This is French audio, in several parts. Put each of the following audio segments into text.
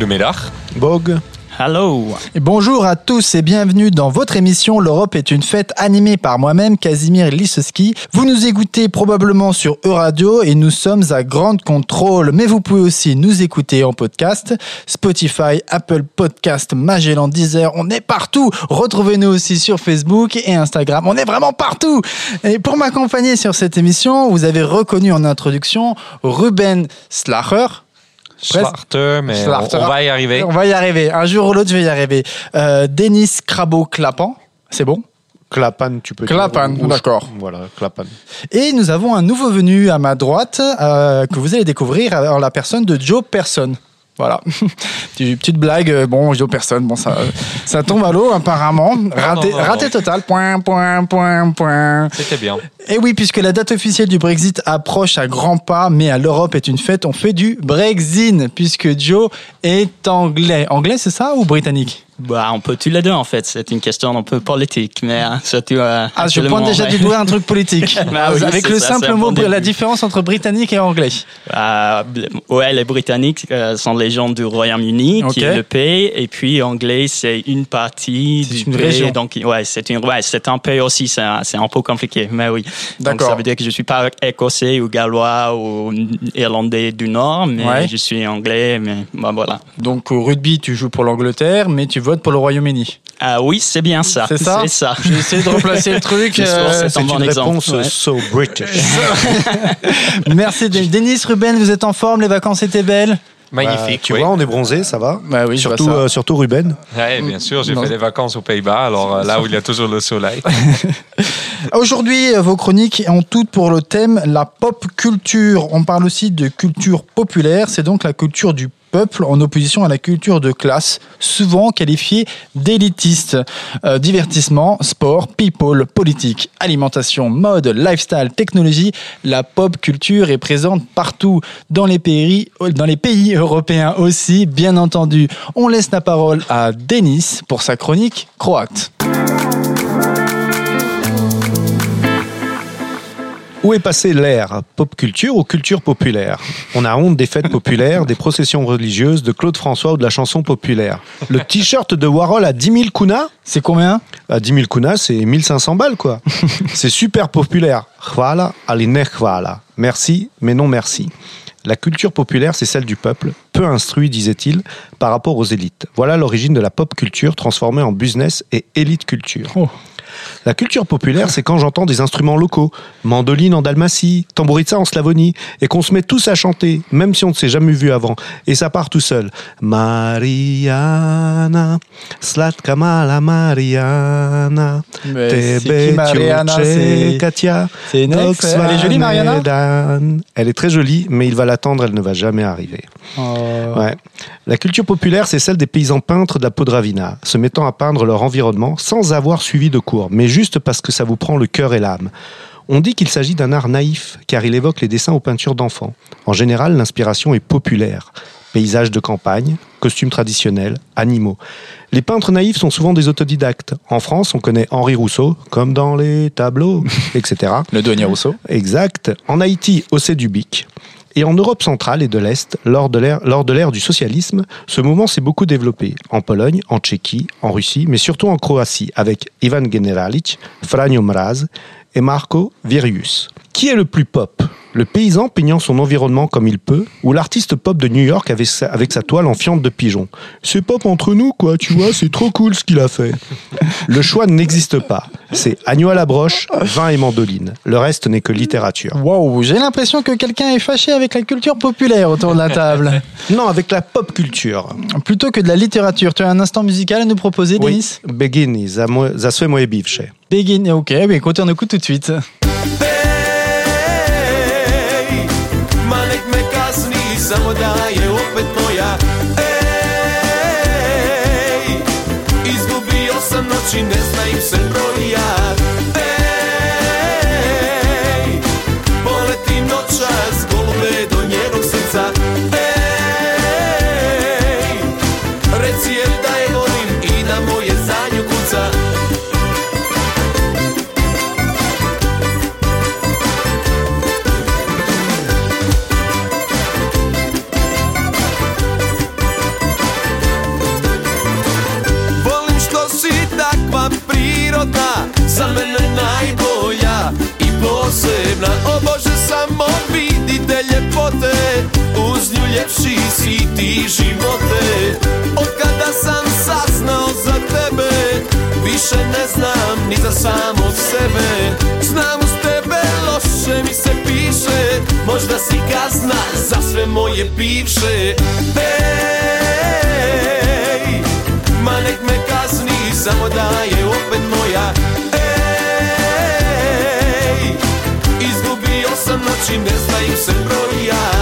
Goedemiddag. Bog. Hello. Et bonjour à tous et bienvenue dans votre émission L'Europe est une fête animée par moi-même, Casimir Lisowski. Vous nous écoutez probablement sur Euradio et nous sommes à Grande Contrôle, mais vous pouvez aussi nous écouter en podcast, Spotify, Apple Podcast, Magellan, Deezer, on est partout. Retrouvez-nous aussi sur Facebook et Instagram, on est vraiment partout. Et pour m'accompagner sur cette émission, vous avez reconnu en introduction Ruben Slacher. Schwarter, mais. On, on va y arriver. On va y arriver. Un jour ou l'autre, je vais y arriver. Euh, Denis Crabo-Clapan, c'est bon? Clapan, tu peux Clapan, dire. Ou- d'accord. Voilà, Clapan. Et nous avons un nouveau venu à ma droite euh, que vous allez découvrir en la personne de Joe Person. Voilà. Petite blague, euh, bon, Joe Person, bon, ça, ça tombe à l'eau apparemment. Raté, raté total. Point, point, point, point. C'était bien. Et oui, puisque la date officielle du Brexit approche à grands pas, mais à l'Europe est une fête, on fait du Brexit, puisque Joe est anglais. Anglais, c'est ça ou britannique? Bah, on peut tous les deux en fait. C'est une question un peu politique, mais euh, surtout. euh, Ah, je pointe déjà ouais. du doigt un truc politique. Bah oui, Avec le ça, simple mot, bon la différence entre britannique et anglais. Euh, ouais, les Britanniques euh, sont les gens du Royaume-Uni qui est le pays, et puis anglais c'est une partie du une pays. région. Donc ouais, c'est une, ouais, c'est un pays aussi. C'est un, peu compliqué, mais oui. Donc D'accord. ça veut dire que je suis pas écossais ou gallois ou irlandais du Nord, mais Ouais. je suis anglais. Mais bah, voilà. Donc au rugby, tu joues pour l'Angleterre, mais tu pour le Royaume-Uni. Ah oui, c'est bien ça. C'est ça ça. J'ai essayé de replacer le truc. Euh, c'est une réponse ouais. so British. Merci Denis. Denis, Ruben, vous êtes en forme, les vacances étaient belles? Magnifique. Bah, tu oui. vois, on est bronzé, ça va? Bah oui, surtout, ça. euh, surtout Ruben. Ouais, bien sûr, j'ai fait des vacances aux Pays-Bas, alors euh, là où il y a toujours le soleil. Aujourd'hui, euh, vos chroniques ont toutes pour le thème la pop culture. On parle aussi de culture populaire, c'est donc la culture du peuple en opposition à la culture de classe, souvent qualifiée d'élitiste. Euh, divertissement, sport, people, politique, alimentation, mode, lifestyle, technologie, la pop culture est présente partout dans les pays, dans les pays européens aussi, bien entendu. On laisse la parole à Denis pour sa chronique croate. Où est passée l'ère Pop culture ou culture populaire On a honte des fêtes populaires, des processions religieuses, de Claude François ou de la chanson populaire. Le t-shirt de Warhol à 10 000 kunas C'est combien? À 10 000 kunas, c'est 1500 balles, quoi. c'est super populaire. Hvala, ali ne hvala. Merci, mais non merci. La culture populaire, c'est celle du peuple, peu instruit, disait-il, par rapport aux élites. Voilà l'origine de la pop culture transformée en business et élite culture. Oh. La culture populaire, c'est quand j'entends des instruments locaux, mandoline en Dalmatie, tambouritsa en Slavonie, et qu'on se met tous à chanter, même si on ne s'est jamais vu avant. Et ça part tout seul. Mariana, slatka mala Mariana, tebe Katia, c'est une Elle est jolie, Mariana? Elle est très jolie, mais il va l'attendre, elle ne va jamais arriver. Oh. Ouais. La culture populaire, c'est celle des paysans peintres de la Podravina, se mettant à peindre leur environnement sans avoir suivi de cours, mais juste parce que ça vous prend le cœur et l'âme. On dit qu'il s'agit d'un art naïf, car il évoque les dessins aux peintures d'enfants. En général, l'inspiration est populaire. Paysages de campagne, costumes traditionnels, animaux. Les peintres naïfs sont souvent des autodidactes. En France, on connaît Henri Rousseau, comme dans les tableaux, etc. Le douanier Rousseau. Exact. En Haïti, Océ Dubic. Et en Europe centrale et de l'Est, lors de l'ère du socialisme, ce mouvement s'est beaucoup développé. En Pologne, en Tchéquie, en Russie, mais surtout en Croatie, avec Ivan Generalic, Franjo Mraz et Marko Virius. Qui est le plus pop? Le paysan peignant son environnement comme il peut, ou l'artiste pop de New York avec sa, avec sa toile en fiente de pigeon C'est pop entre nous, quoi, tu vois, c'est trop cool ce qu'il a fait. Le choix n'existe pas. C'est agneau à la broche, vin et mandoline. Le reste n'est que littérature. Wow, j'ai l'impression que quelqu'un est fâché avec la culture populaire autour de la table. Non, avec la pop culture. Plutôt que de la littérature. Tu as un instant musical à nous proposer, Denis? Begin, za, mo- za sve moje bivše. Begin, ok, mais écoute, on écoute tout de suite. Samo da je opet moja. Ej, izgubio sam noći, ne zna im se sam od sebe. Znam uz tebe loše mi se piše. Možda si kazna za sve moje bivše. Ej, ma nek me kazni Samo da je opet moja. Ej, izgubio sam noći Ne znaju se broja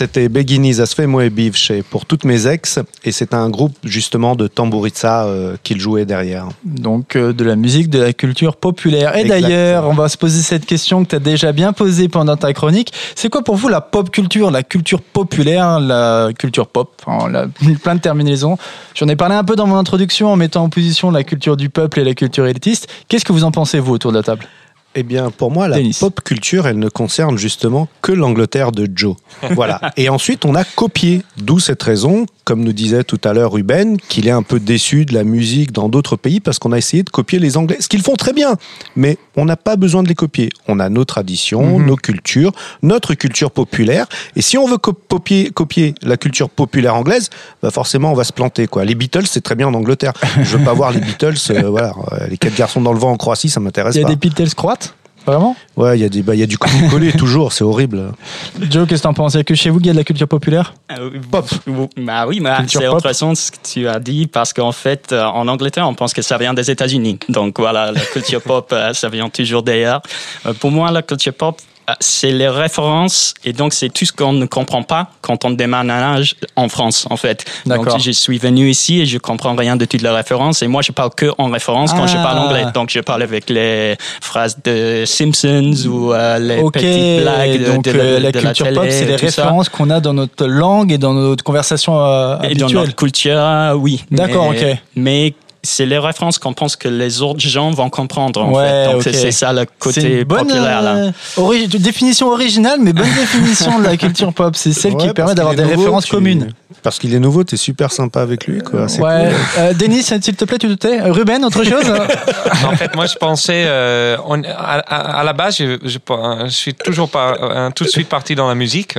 C'était Beguini Zasfe Moebiv chez Pour toutes mes ex, et c'est un groupe justement de tambouritsa euh, qu'il jouait derrière. Donc euh, de la musique, de la culture populaire. Et d'ailleurs, on va se poser cette question que tu as déjà bien posée pendant ta chronique. C'est quoi pour vous la pop culture, la culture populaire, la culture pop enfin, la- Plein de terminaisons. J'en ai parlé un peu dans mon introduction en mettant en position la culture du peuple et la culture élitiste. Qu'est-ce que vous en pensez, vous, autour de la table? Eh bien, pour moi, la pop culture, elle ne concerne justement que l'Angleterre de Joe. Voilà. Et ensuite, on a copié. D'où cette raison, comme nous disait tout à l'heure Ruben, qu'il est un peu déçu de la musique dans d'autres pays parce qu'on a essayé de copier les Anglais. Ce qu'ils font très bien. Mais on n'a pas besoin de les copier. On a nos traditions, Mhm. nos cultures, notre culture populaire. Et si on veut co- copier, copier la culture populaire anglaise, bah forcément, on va se planter. Quoi. Les Beatles, c'est très bien en Angleterre. Je veux pas voir les Beatles, euh, voilà, euh, les quatre garçons dans le vent en Croatie, ça m'intéresse Il y a pas. des Beatles croates? Vraiment Ouais, il y a des, bah, il y a du coller toujours, c'est horrible. Joe, qu'est-ce que t'en penses? Il y a que chez vous qu'il y a de la culture populaire? Euh, Pop. Bah oui, mais Culture c'est autre façon ce que tu as dit parce qu'en fait, euh, en Angleterre, on pense que ça vient des États-Unis. Donc voilà, la culture pop, euh, ça vient toujours d'ailleurs. Euh, Pour moi, la culture pop, c'est les références et donc c'est tout ce qu'on ne comprend pas quand on déménage en France, en fait. Donc je suis venu ici et je comprends rien de toutes les références et moi je parle que en référence quand je Ah. parle anglais. Donc je parle avec les phrases de Simpsons ou euh, les Ok, petites blagues de, donc de euh, la de culture télé pop, c'est les références qu'on a dans notre langue et dans notre conversation euh, Et dans habituelle. notre culture, oui. D'accord, ok. Mais c'est les références qu'on pense que les autres gens vont comprendre, en Ouais, fait. Donc c'est- ça le côté une bonne populaire, là. euh, ori- définition originale, mais bonne définition de la culture pop. C'est celle qui permet d'avoir des nouveau, références tu- communes. Parce qu'il est nouveau, t'es super sympa avec lui, quoi. Ouais. cool. Euh, Denis, s'il te plaît, tu te tais. Euh, Ruben, autre chose? En fait, moi, je pensais, euh, on- à, à- à la base, je, je, je suis toujours euh, tout de suite parti dans la musique.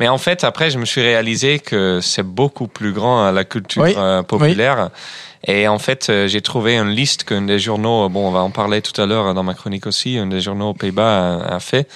Mais en fait, après, je me suis réalisé que c'est beaucoup plus grand euh, la culture Oui, euh, populaire. Et en fait, euh, j'ai trouvé une liste qu'un des journaux, bon, on va en parler tout à l'heure dans ma chronique aussi, un des journaux aux Pays-Bas a, fait.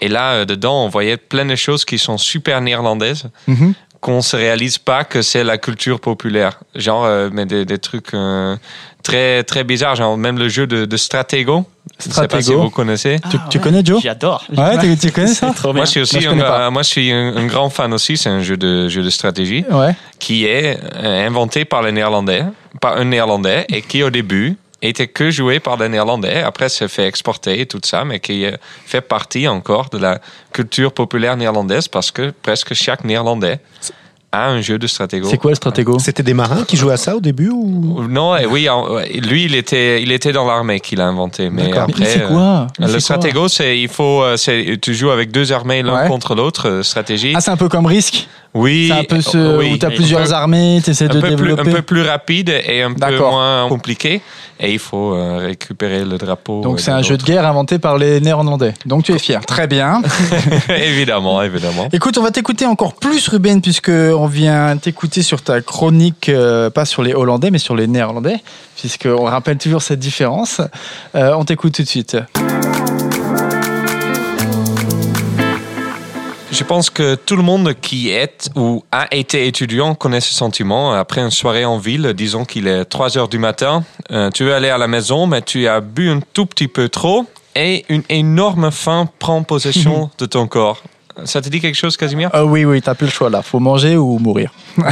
Et là, euh, dedans, on voyait plein de choses qui sont super néerlandaises Mhm. Qu'on se réalise pas que c'est la culture populaire. Genre, euh, mais des, des trucs euh, très très bizarres, genre même le jeu de, de Stratego. Je ne sais pas si Stratego. vous connaissez. Tu, tu connais Joe? J'adore. Ouais, tu, tu connais ça? trop bien. Moi, je suis aussi Moi, je un, euh, moi, je suis un, un grand fan aussi. C'est un jeu de jeu de stratégie Ouais. qui est euh, inventé par les Néerlandais, par un Néerlandais, et qui au début était que joué par des Néerlandais. Après, s'est fait exporter et tout ça, mais qui euh, fait partie encore de la culture populaire néerlandaise parce que presque chaque Néerlandais a un jeu de Stratego. C'est quoi le Stratego? C'était des marins qui jouaient à ça au début ou? Non, eh oui, ouais, lui, il était, il était dans l'armée qu'il a inventé. Mais après, Mais c'est euh, quoi? le stratego, c'est il faut, euh, c'est tu joues avec deux armées l'un Ouais. contre l'autre, euh, stratégie. Ah, c'est un peu comme Risque. Oui, C'est un peu ce oui, où tu as plusieurs peu- armées, tu essaies de peu, plus, un développer. peu plus rapide et un peu moins compliqué. Et il faut euh, récupérer le drapeau. Donc euh, c'est un jeu de guerre inventé par les Néerlandais. Donc tu es fier. Très bien. évidemment, évidemment. Écoute, on va t'écouter encore plus, Ruben, puisque on vient t'écouter sur ta chronique, euh, pas sur les Hollandais, mais sur les Néerlandais, puisqu'on rappelle toujours cette différence. Euh, on t'écoute tout de suite. Je pense que tout le monde qui est ou a été étudiant connaît ce sentiment. Après une soirée en ville, disons qu'il est 3 heures du matin, euh, tu veux aller à la maison, mais tu as bu un tout petit peu trop et une énorme faim prend possession de ton corps. Ça te dit quelque chose, Casimir Euh, oui, oui, t'as plus le choix là. Faut manger ou mourir.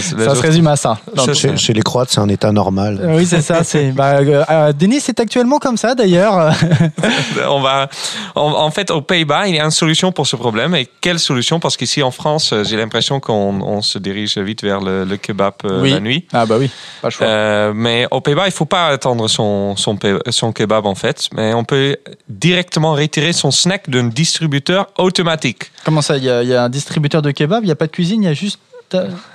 Ça se résume à ça. Donc, Chez, chez les Croates, c'est un état normal. euh, oui, c'est ça. C'est. Bah, euh, euh, Denis, c'est actuellement comme ça d'ailleurs. on va, en, en fait, aux Pays-Bas, il y a une solution pour ce problème. Et quelle solution? Parce qu'ici en France, j'ai l'impression qu'on on se dirige vite vers le, le kebab euh, Oui. la nuit. Ah bah oui, pas le choix. Euh, mais aux Pays-Bas, il faut pas attendre son, son, pe- son kebab en fait, mais on peut directement retirer son snack d'un distributeur automatique. Comment ça Il y, a- il y a un distributeur de kebab. Il y a pas de cuisine. Il y a juste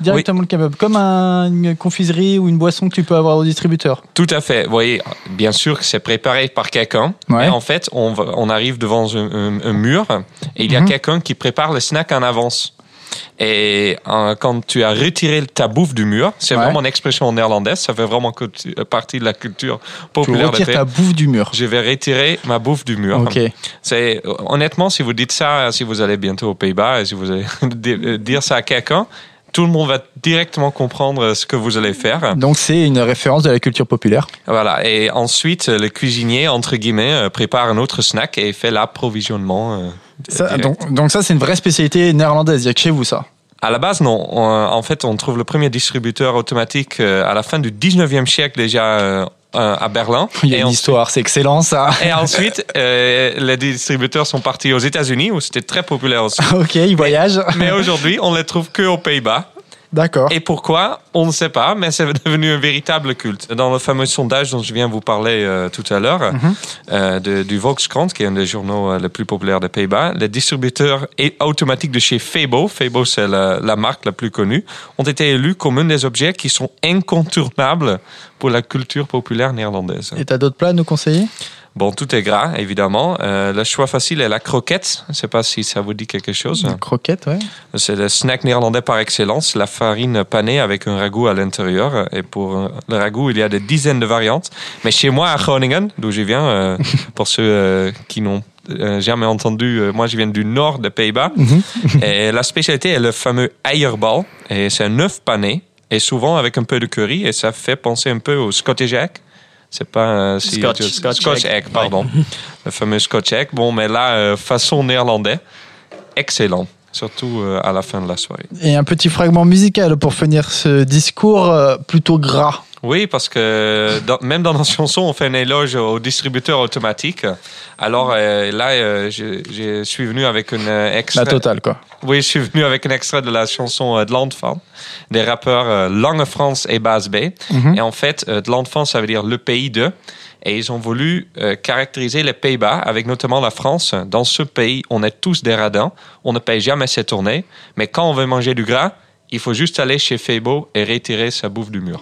directement le kebab, comme un- une confiserie ou une boisson que tu peux avoir au distributeur. Tout à fait. Vous voyez, bien sûr que c'est préparé par quelqu'un. Ouais. Mais en fait, on, arrive devant un, un- un mur et il y a Mhm. quelqu'un qui prépare le snack en avance. Et euh, quand tu as retiré ta bouffe du mur, c'est Ouais. vraiment une expression néerlandaise, ça fait vraiment cultu- partie de la culture Tu populaire des retires ta bouffe du mur. Je vais retirer ma bouffe du mur. Ok. C'est honnêtement, si vous dites ça, si vous allez bientôt aux Pays-Bas et si vous allez di- dire ça à quelqu'un, tout le monde va directement comprendre ce que vous allez faire. Donc c'est une référence de la culture populaire. Voilà. Et ensuite, le cuisinier entre guillemets euh, prépare un autre snack et fait l'approvisionnement. Euh, Ça, donc, donc ça c'est une vraie spécialité néerlandaise. Il y a que chez vous ça. À la base, non. On- en fait, on trouve le premier distributeur automatique euh, à la fin du 19e siècle déjà euh, euh, à Berlin. Il y a Et une histoire, c'est excellent ça. Et ensuite, euh, les distributeurs sont partis aux États-Unis où c'était très populaire aussi. ok, il voyage. Mais aujourd'hui, on les trouve que aux Pays-Bas. D'accord. Et pourquoi? On ne sait pas, mais c'est devenu un véritable culte. Dans le fameux sondage dont je viens vous parler euh, tout à l'heure, Mhm. euh, de- du Volkskrant, qui est un des journaux euh, les plus populaires des Pays-Bas, les distributeurs automatiques de chez Febo, Febo c'est la, la marque la plus connue, ont été élus comme un des objets qui sont incontournables pour la culture populaire néerlandaise. Et t'as d'autres plats à nous conseiller? Bon, tout est gras, évidemment. Euh, le choix facile est la croquette. Je ne sais pas si ça vous dit quelque chose. Une croquette, ouais. C'est le snack néerlandais par excellence, la farine panée avec un ragoût à l'intérieur. Et pour euh, le ragoût, il y a des dizaines de variantes. Mais chez moi, à Groningen, d'où je viens, euh, pour ceux euh, qui n'ont euh, jamais entendu, euh, moi je viens du nord des Pays-Bas. et la spécialité est le fameux eierbal. Et c'est un œuf pané, et souvent avec un peu de curry. Et ça fait penser un peu au Scottish egg. C'est pas si- Scotch- Scotch, Scotch egg, egg, pardon. le fameux Scotch egg. Bon, mais là, euh, façon néerlandais, excellent. Surtout euh, à la fin de la soirée. Et un petit fragment musical pour finir ce discours euh, plutôt gras. Oui, parce que dans- même dans nos chansons, on fait un éloge au distributeur automatique. Alors euh, là, euh, je, je suis venu avec un euh, La extrait. totale, quoi. Oui, je suis venu avec un extrait de la chanson euh, de l'enfant, des rappeurs Lange France et Bas B. Mhm. Et en fait, de l'enfant, ça veut dire le pays de. Et ils ont voulu caractériser les Pays-Bas, avec notamment la France. Dans ce pays, on est tous des radins. On ne paye jamais ses tournées. Mais quand on veut manger du gras, il faut juste aller chez Febo et retirer sa bouffe du mur.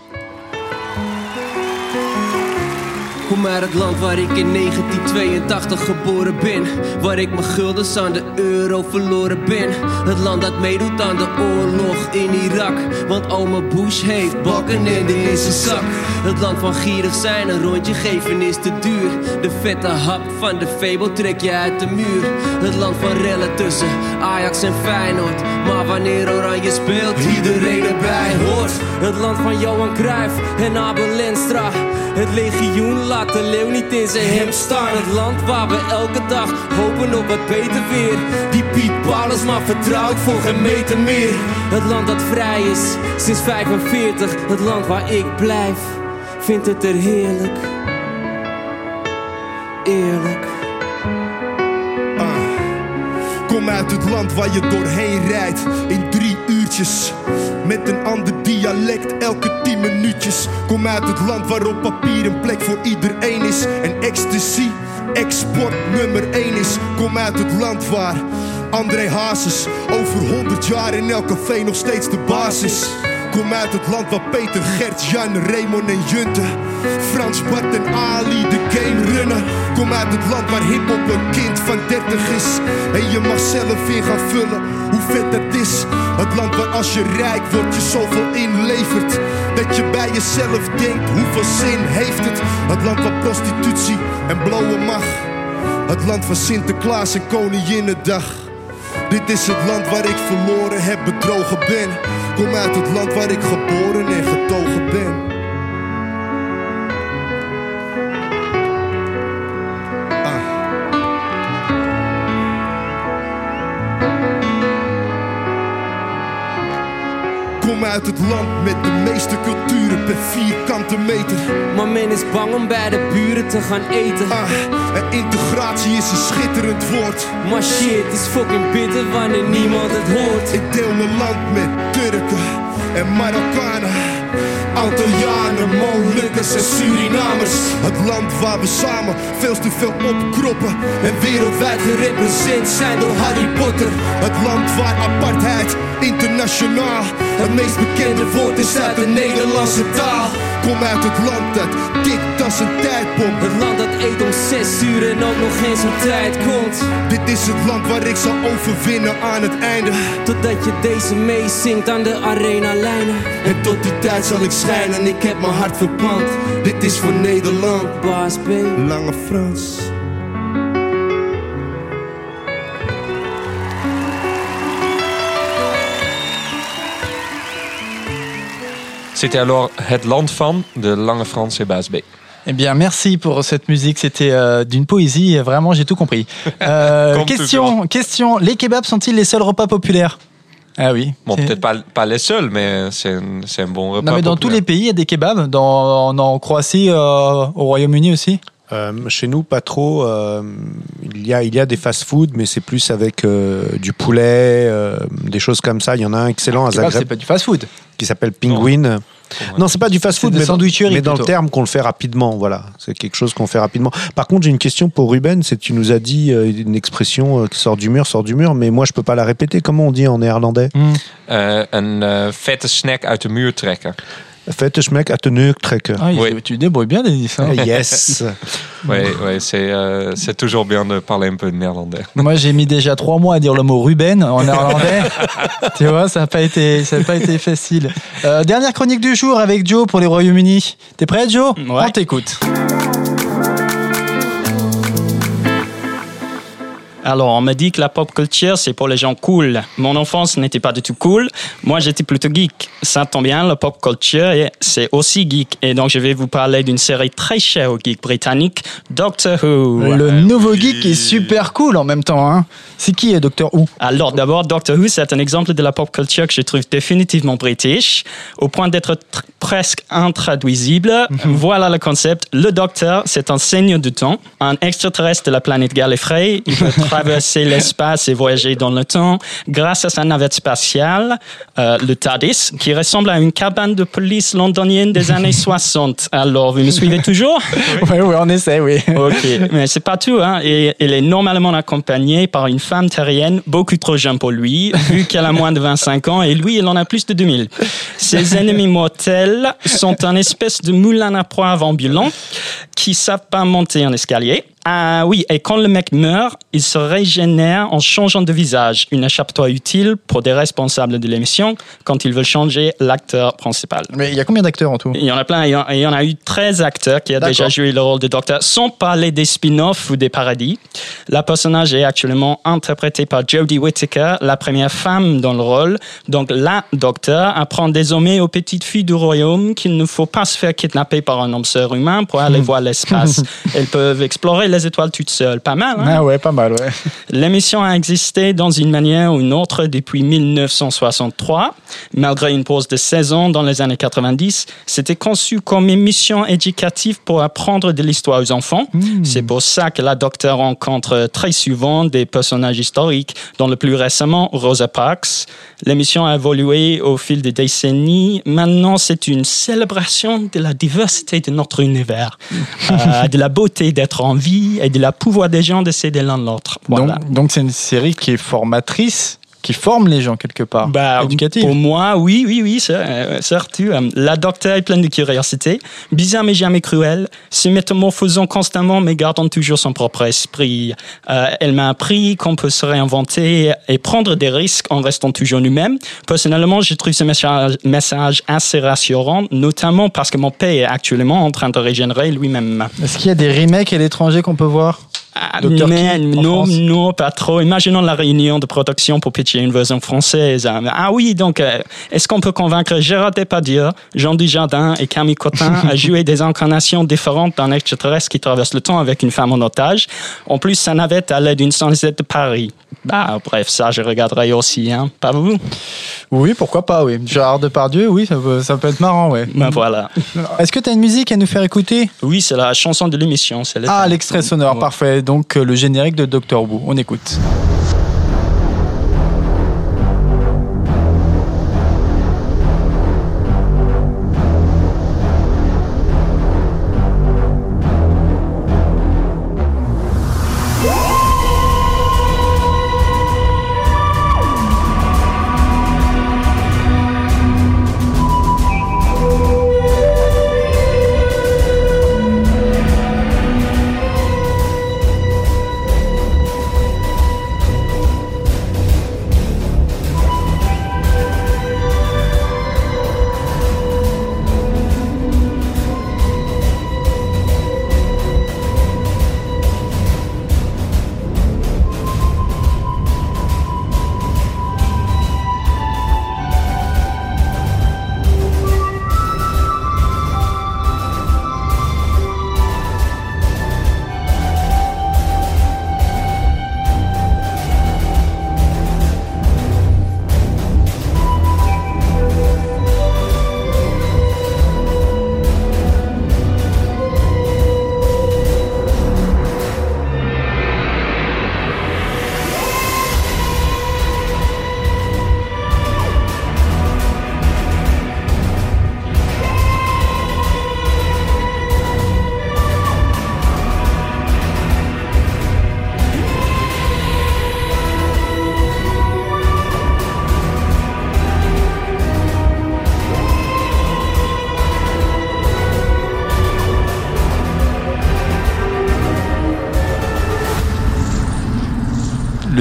Kom uit het land waar ik in 1982 geboren ben. Waar ik mijn guldens aan de euro verloren ben. Het land dat meedoet aan de oorlog in Irak. Want oma Bush heeft bakken in zijn zak. Het land van gierig zijn, een rondje geven is te duur. De vette hap van de Febo trek je uit de muur. Het land van rellen tussen Ajax en Feyenoord. Maar wanneer Oranje speelt, iedereen erbij hoort. Het land van Johan Cruijff en Abel Lenstra. Het legioen laat de leeuw niet in zijn hemd staan. Het land waar we elke dag hopen op wat beter weer. Die Piet Paulus, maar vertrouw ik voor geen meter meer. Het land dat vrij is sinds 45. Het land waar ik blijf, vindt het er heerlijk. Eerlijk. Kom uit het land waar je doorheen rijdt in drie uurtjes. Met een ander dialect elke tien minuutjes. Kom uit het land waar op papier een plek voor iedereen is. En ecstasy, export nummer één is. Kom uit het land waar André Hazes over 100 jaar in elk café nog steeds de basis. Kom uit het land waar Peter, Gert, Jan, Raymond en Junte Frans, Bart en Ali de game runnen Kom uit het land waar hiphop een kind van 30 is En je mag zelf in gaan vullen hoe vet dat Het land waar als je rijk wordt je zoveel inlevert. Dat je bij jezelf denkt hoeveel zin heeft het? Het land waar prostitutie en blowen mag. Het land van Sinterklaas en Koninginnedag. Dit is het land waar ik verloren heb, bedrogen ben. Kom uit het land waar ik geboren en getogen ben. Uit het land met de meeste culturen per vierkante meter. Maar men is bang om bij de buren te gaan eten. Ah, en integratie is een schitterend woord. Maar shit is fucking bitter wanneer niemand het hoort. Ik deel mijn land met Turken en Marokkanen. Antillianen, Molukkers en Surinamers. Land waar we samen veel te veel opkroppen. En wereldwijd gerepresenteerd zijn door Harry Potter. Het land waar apartheid internationaal Het meest bekende woord is uit de Nederlandse taal. Kom uit het land dat kikt als een tijdbom. Het land dat eet om zes uur en ook nog geen zo'n tijd komt. Dit is het land waar ik zal overwinnen aan het einde. Totdat je deze meezingt aan de arena lijnen. En tot die tijd zal ik schijnen, ik heb mijn hart verpand. Dit is voor Nederland. Baas B. Lange Frans. C'était alors Het Land van de Lange Frans et Baas B. Eh bien, merci pour cette musique. C'était euh, d'une poésie. Vraiment, j'ai tout compris. Euh, question, question. Les kebabs sont-ils les seuls repas populaires? Ah oui. Bon, peut-être pas, pas les seuls, mais c'est un, bon repas. Non, mais dans tous les pays, il y a des kebabs. Dans, en, en Croatie, euh, au Royaume-Uni aussi. Euh, chez nous, pas trop. euh, il, y a, il y a des fast-food, mais c'est plus avec euh, du poulet, euh, des choses comme ça. Il y en a un excellent à Kebab, c'est Zagreb pas du fast-food. qui s'appelle Penguin. Non, c'est pas du fast-food, mais, dans- mais dans le terme qu'on le fait rapidement. Voilà, c'est quelque chose qu'on fait rapidement. Par contre, j'ai une question pour Ruben. C'est tu nous as dit euh, une expression euh, qui sort du mur, sort du mur, mais moi je peux pas la répéter. Comment on dit en néerlandais? Euh, een eh, vette snack uit de muur trekken. Faites schmeck à te neuk trekken. Ah, Oui. Tu débrouilles bien, Denis. hein. Yes. Ouais, ouais, c'est euh, c'est toujours bien de parler un peu de néerlandais. Moi, j'ai mis déjà trois mois à dire le mot Ruben en néerlandais. tu vois, ça n'a pas été, ça a pas été facile. Euh, dernière chronique du jour avec Joe pour les Royaumes-Unis. T'es prêt, Joe? Ouais. On t'écoute. Alors, on me dit que la pop culture, c'est pour les gens cool. Mon enfance n'était pas du tout cool. Moi, j'étais plutôt geek. Ça tombe bien, la pop culture, c'est aussi geek. Et donc, je vais vous parler d'une série très chère aux geeks britanniques, Doctor Who. Le nouveau geek est super cool en même temps. Hein. C'est qui, Docteur Who? Alors d'abord, Doctor Who, c'est un exemple de la pop culture que je trouve définitivement british, au point d'être tr- presque intraduisible. Voilà le concept. Le Docteur, c'est un seigneur du temps, un extraterrestre de la planète Gallifrey. Il peut traverser l'espace et voyager dans le temps grâce à sa navette spatiale, euh, le TARDIS, qui ressemble à une cabane de police londonienne des années 60. Alors, vous me suivez toujours? Oui, oui, on essaie, oui. Ok, mais c'est pas tout. Hein. Et, il est normalement accompagné par une femme terrienne beaucoup trop jeune pour lui, vu qu'elle a moins de 25 ans, et lui, il en a plus de 2000. Ses ennemis mortels sont un espèce de moulin à poivre ambulant qui savent pas monter un escalier. Ah oui, et quand le mec meurt, il se régénère en changeant de visage. Une échappatoire utile pour des responsables de l'émission quand ils veulent changer l'acteur principal. Mais il y a combien d'acteurs en tout? Il y en a plein. Il y en- il y en a eu 13 acteurs qui ont déjà joué le rôle de Docteur, sans parler des spin-offs ou des paradis. La personnage est actuellement interprétée par Jodie Whittaker, la première femme dans le rôle. Donc, la Docteur apprend désormais aux petites filles du royaume qu'il ne faut pas se faire kidnapper par un homme humain pour aller voir l'espace. Elles peuvent explorer les étoiles toutes seules. Pas mal, hein? Ah ouais, pas mal, ouais. L'émission a existé dans une manière ou une autre depuis 1963. Malgré une pause de 16 ans dans les années 90, c'était conçu comme émission éducative pour apprendre de l'histoire aux enfants. C'est pour ça que la docteur rencontre très souvent des personnages historiques, dont le plus récemment Rosa Parks. L'émission a évolué au fil des décennies. Maintenant, c'est une célébration de la diversité de notre univers, euh, de la beauté d'être en vie et de la pouvoir des gens de s'aider l'un l'autre. Voilà. Donc, donc c'est une série qui est formatrice, qui forme les gens quelque part. Bah, Éducative. Pour moi, oui, oui, oui, c'est- euh, certes. euh, La docteur est pleine de curiosité, bizarre mais jamais cruelle, se métamorphosant constamment mais gardant toujours son propre esprit. Euh, elle m'a appris qu'on peut se réinventer et prendre des risques en restant toujours nous-mêmes. Personnellement, je trouve ce message, message assez rassurant, notamment parce que mon père est actuellement en train de régénérer lui-même. Est-ce qu'il y a des remakes à l'étranger qu'on peut voir? Ah, mais en non, non, pas trop. Imaginons la réunion de production pour pitcher une version française. Ah oui, donc, euh, est-ce qu'on peut convaincre Gérard Depardieu, Jean Dujardin et Camille Cotin à jouer des incarnations différentes d'un extraterrestre qui traverse le temps avec une femme en otage? En plus, ça navette à l'aide d'une sanglette de Paris. Bah, bref, ça, je regarderai aussi, hein. Pas vous? Oui, pourquoi pas, oui. Gérard Depardieu, oui, ça peut, ça peut être marrant, ouais. Ben voilà. Est-ce que tu as une musique à nous faire écouter? Oui, c'est la chanson de l'émission. Ah, l'extrait sonore, Ouais. parfait. Donc, euh, le générique de Doctor Who. On écoute.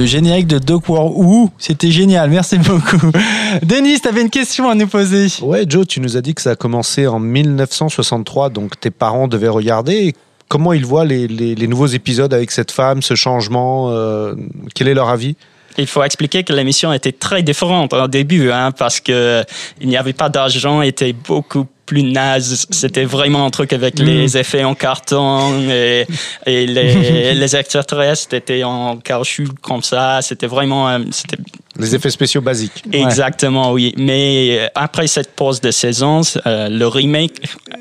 Le générique de Doctor Who, c'était génial. Merci beaucoup. Denis, tu avais une question à nous poser. Ouais, Joe, tu nous as dit que ça a commencé en 1963, donc tes parents devaient regarder. Comment ils voient les, les- les nouveaux épisodes avec cette femme, ce changement euh, Quel est leur avis? Il faut expliquer que l'émission était très différente au début, hein, parce que il n'y avait pas d'argent, était beaucoup plus naze. C'était vraiment un truc avec les effets en carton et, et les, les extraterrestres étaient en caoutchouc comme ça. C'était vraiment, euh, c'était Les effets spéciaux basiques. Exactement, oui. Mais euh, après cette pause de saison, euh, le remake,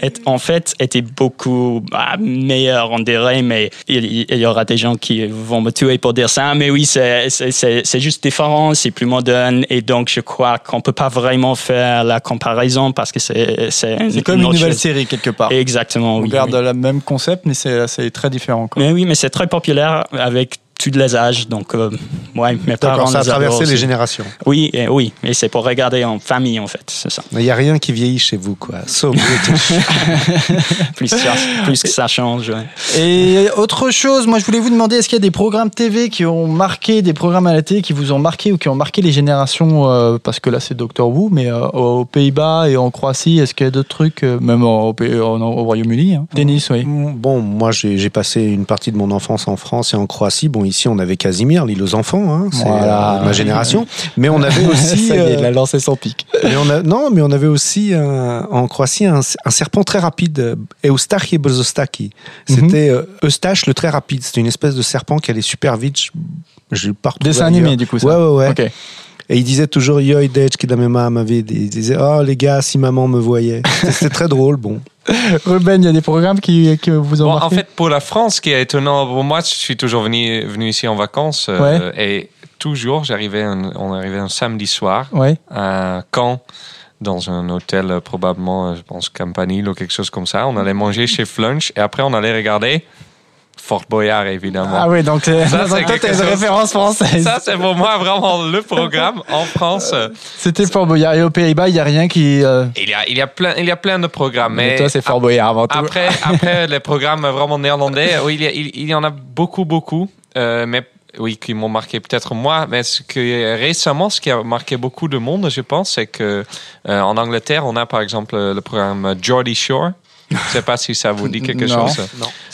est, en fait, était beaucoup bah, meilleur, on dirait, mais il, il y aura des gens qui vont me tuer pour dire ça. Mais oui, c'est- c'est c'est- c'est juste différent, c'est plus moderne, et donc je crois qu'on peut pas vraiment faire la comparaison parce que c'est c'est comme une nouvelle chose. série quelque part. Exactement, On oui. garde oui. le même concept, mais c'est c'est très différent. quoi. Mais oui, mais c'est très populaire avec tous les âges, donc euh, ouais, mes parents ça a traversé les aussi. générations. Oui, et, oui, et c'est pour regarder en famille en fait, c'est ça. Il n'y a rien qui vieillit chez vous, quoi. So plus, ça, plus que ça change. ouais. Et autre chose, moi je voulais vous demander, est-ce qu'il y a des programmes TV qui ont marqué, des programmes à la télé qui vous ont marqué ou qui ont marqué les générations, euh, parce que là c'est Doctor Who, mais euh, aux Pays-Bas et en Croatie, est-ce qu'il y a d'autres trucs, euh, même au, au Royaume-Uni hein Tennis, oui. Bon, moi, j'ai j'ai passé une partie de mon enfance en France et en Croatie. Bon, ici, on avait Casimir, l'île aux enfants, hein, c'est Voilà. euh, ma génération. Mais on avait aussi... Ça y est, il euh, a lancé son pic. mais on a, non, mais on avait aussi un- en Croatie un, un serpent très rapide, Eustache Brzostaki. C'était euh, Eustache le très rapide. C'était une espèce de serpent qui allait super vite. Je, pas Dessin animé, du coup, ça. Ouais, ouais, ouais. Et il disait toujours Yo, dech qui da mema m'avait dit. Il disait Oh les gars, si maman me voyait. C'était très drôle, bon. Ruben, il y a des programmes qui, qui vous ont Bon, en fait, pour la France, ce qui est étonnant, pour moi, je suis toujours venu, venu ici en vacances euh, et toujours, j'arrivais, on arrivait un samedi soir Ouais. à Caen, dans un hôtel euh, probablement, euh, je pense Campanile ou quelque chose comme ça. On allait manger chez Flunch et après on allait regarder Fort Boyard, évidemment. Ah oui, donc, euh, Ça, donc c'est toi, t'as une référence française. Ça, c'est pour moi vraiment le programme en France. C'était Fort Boyard. Et aux Pays-Bas, il n'y a rien qui. euh, Il y a, il y a, plein, il y a plein de programmes. Mais Mais, toi, c'est Fort Boyard avant tout. Après, après les programmes vraiment néerlandais, oui, il y, a- il, il y en a beaucoup, beaucoup. euh, mais oui, qui m'ont marqué peut-être moi. Mais ce que récemment, ce qui a marqué beaucoup de monde, je pense, c'est que euh, en Angleterre, on a par exemple le programme Geordie Shore. Je sais pas si ça vous dit quelque Non. chose.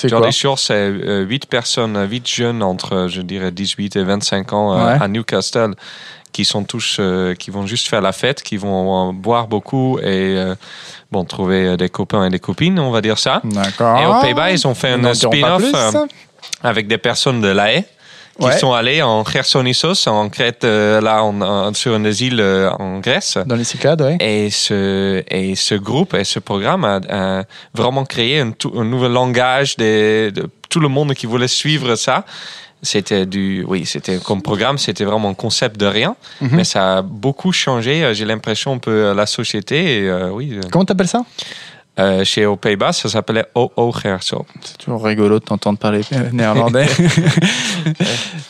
Jordy quoi Shore, c'est euh, huit personnes, huit jeunes entre, je dirais, 18 et 25 ans euh, Ouais. à Newcastle, qui sont tous, euh, qui vont juste faire la fête, qui vont euh, boire beaucoup et euh, bon trouver des copains et des copines, on va dire ça. D'accord. Et aux Pays-Bas, ils ont fait un spin-off avec des personnes de La Haye qui Ouais. sont allées en Chersonissos, en Crète, euh, là, en- en- sur une île euh, en Grèce. Dans les Cyclades, ouais. Et ce, et ce groupe et ce programme a, a vraiment créé un, tout- un nouveau langage de, de tout le monde qui voulait suivre ça. C'était du, oui, c'était comme programme, c'était vraiment un concept de rien, Mhm. mais ça a beaucoup changé. J'ai l'impression un peu la société. Et, euh, oui, euh, Comment t'appelles ça? Euh, chez aux Pays-Bas, ça s'appelait OO Gerso. C'est toujours rigolo de t'entendre parler euh, néerlandais.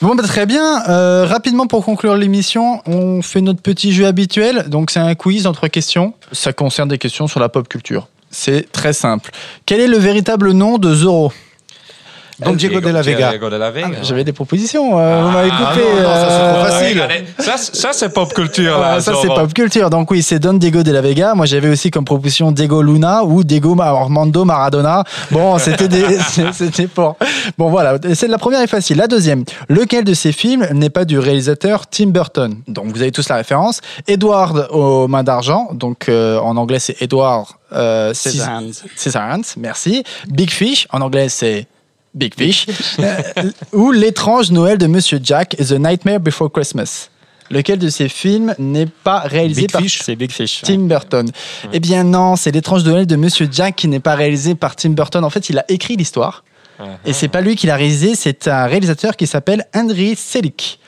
bon, bah, très bien. Euh, rapidement, pour conclure l'émission, on fait notre petit jeu habituel. Donc, c'est un quiz entre questions. Ça concerne des questions sur la pop culture. C'est très simple. Quel est le véritable nom de Zorro? Don Diego de la Vega. Diego de la Vega. J'avais des propositions. euh, vous m'avez Ah, coupé. non, non, ça, c'est trop euh, facile. Regardez, Ça, ça c'est pop culture. Ah, Là, ça c'est Zorro. pop culture. Donc oui, c'est Don Diego de la Vega. Moi j'avais aussi comme proposition Diego Luna ou Diego Armando Maradona. Bon, c'était des, c'était pour. Bon voilà, c'est la première est facile. La deuxième, lequel de ces films n'est pas du réalisateur Tim Burton? Donc vous avez tous la référence. Edward aux mains d'argent. Donc euh, en anglais c'est Edward. Euh, Cis- Scissorhands. Scissorhands, merci. Big Fish, en anglais c'est Big Fish. Euh, ou L'étrange Noël de Monsieur Jack, The Nightmare Before Christmas. Lequel de ces films n'est pas réalisé Big par Fish Big Fish. Tim Burton Eh bien non, c'est L'étrange Noël de Monsieur Jack qui n'est pas réalisé par Tim Burton. En fait, il a écrit l'histoire. Et c'est pas lui qui l'a réalisé, c'est un réalisateur qui s'appelle Henry Selick.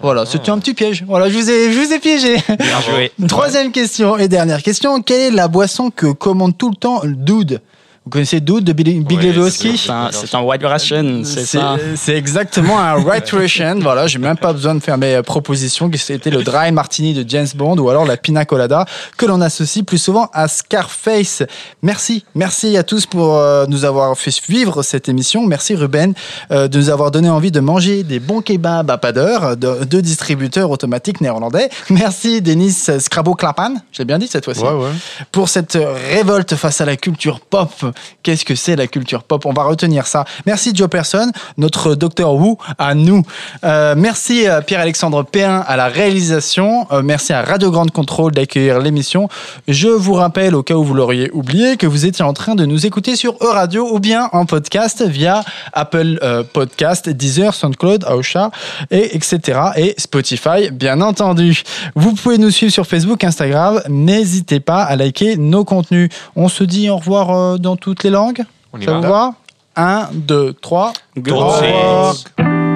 Voilà, c'était un petit piège. Voilà, je vous ai, je vous ai piégé. Bien joué. Troisième question et dernière question. Quelle est la boisson que commande tout le temps le Dude? Vous connaissez Dude de Big Big Oui, Lebowski C'est un, un White Russian, c'est ça. c'est exactement un White Russian. voilà, j'ai même pas besoin de faire mes euh, propositions. C'était le Dry Martini de James Bond ou alors la Pina Colada que l'on associe plus souvent à Scarface. Merci, merci à tous pour euh, nous avoir fait suivre cette émission. Merci Ruben euh, de nous avoir donné envie de manger des bons kebabs à pas d'heure de, de distributeurs automatiques néerlandais. Merci Denis Scrabo Clapan, j'ai bien dit cette fois-ci Ouais, ouais. pour cette révolte face à la culture pop. Qu'est-ce que c'est la culture pop? On va retenir ça. Merci Joe Person, notre docteur Wu à nous. Euh, merci euh, Pierre-Alexandre Péin à la réalisation. Euh, merci à Radio Grande Contrôle d'accueillir l'émission. Je vous rappelle, au cas où vous l'auriez oublié, que vous étiez en train de nous écouter sur E-Radio ou bien en podcast via Apple euh, Podcast, Deezer, SoundCloud, Aosha, et etc. et Spotify, bien entendu. Vous pouvez nous suivre sur Facebook, Instagram. N'hésitez pas à liker nos contenus. On se dit au revoir dans toutes les langues. On y Ça va. vous va? 1, 2, 3. Good.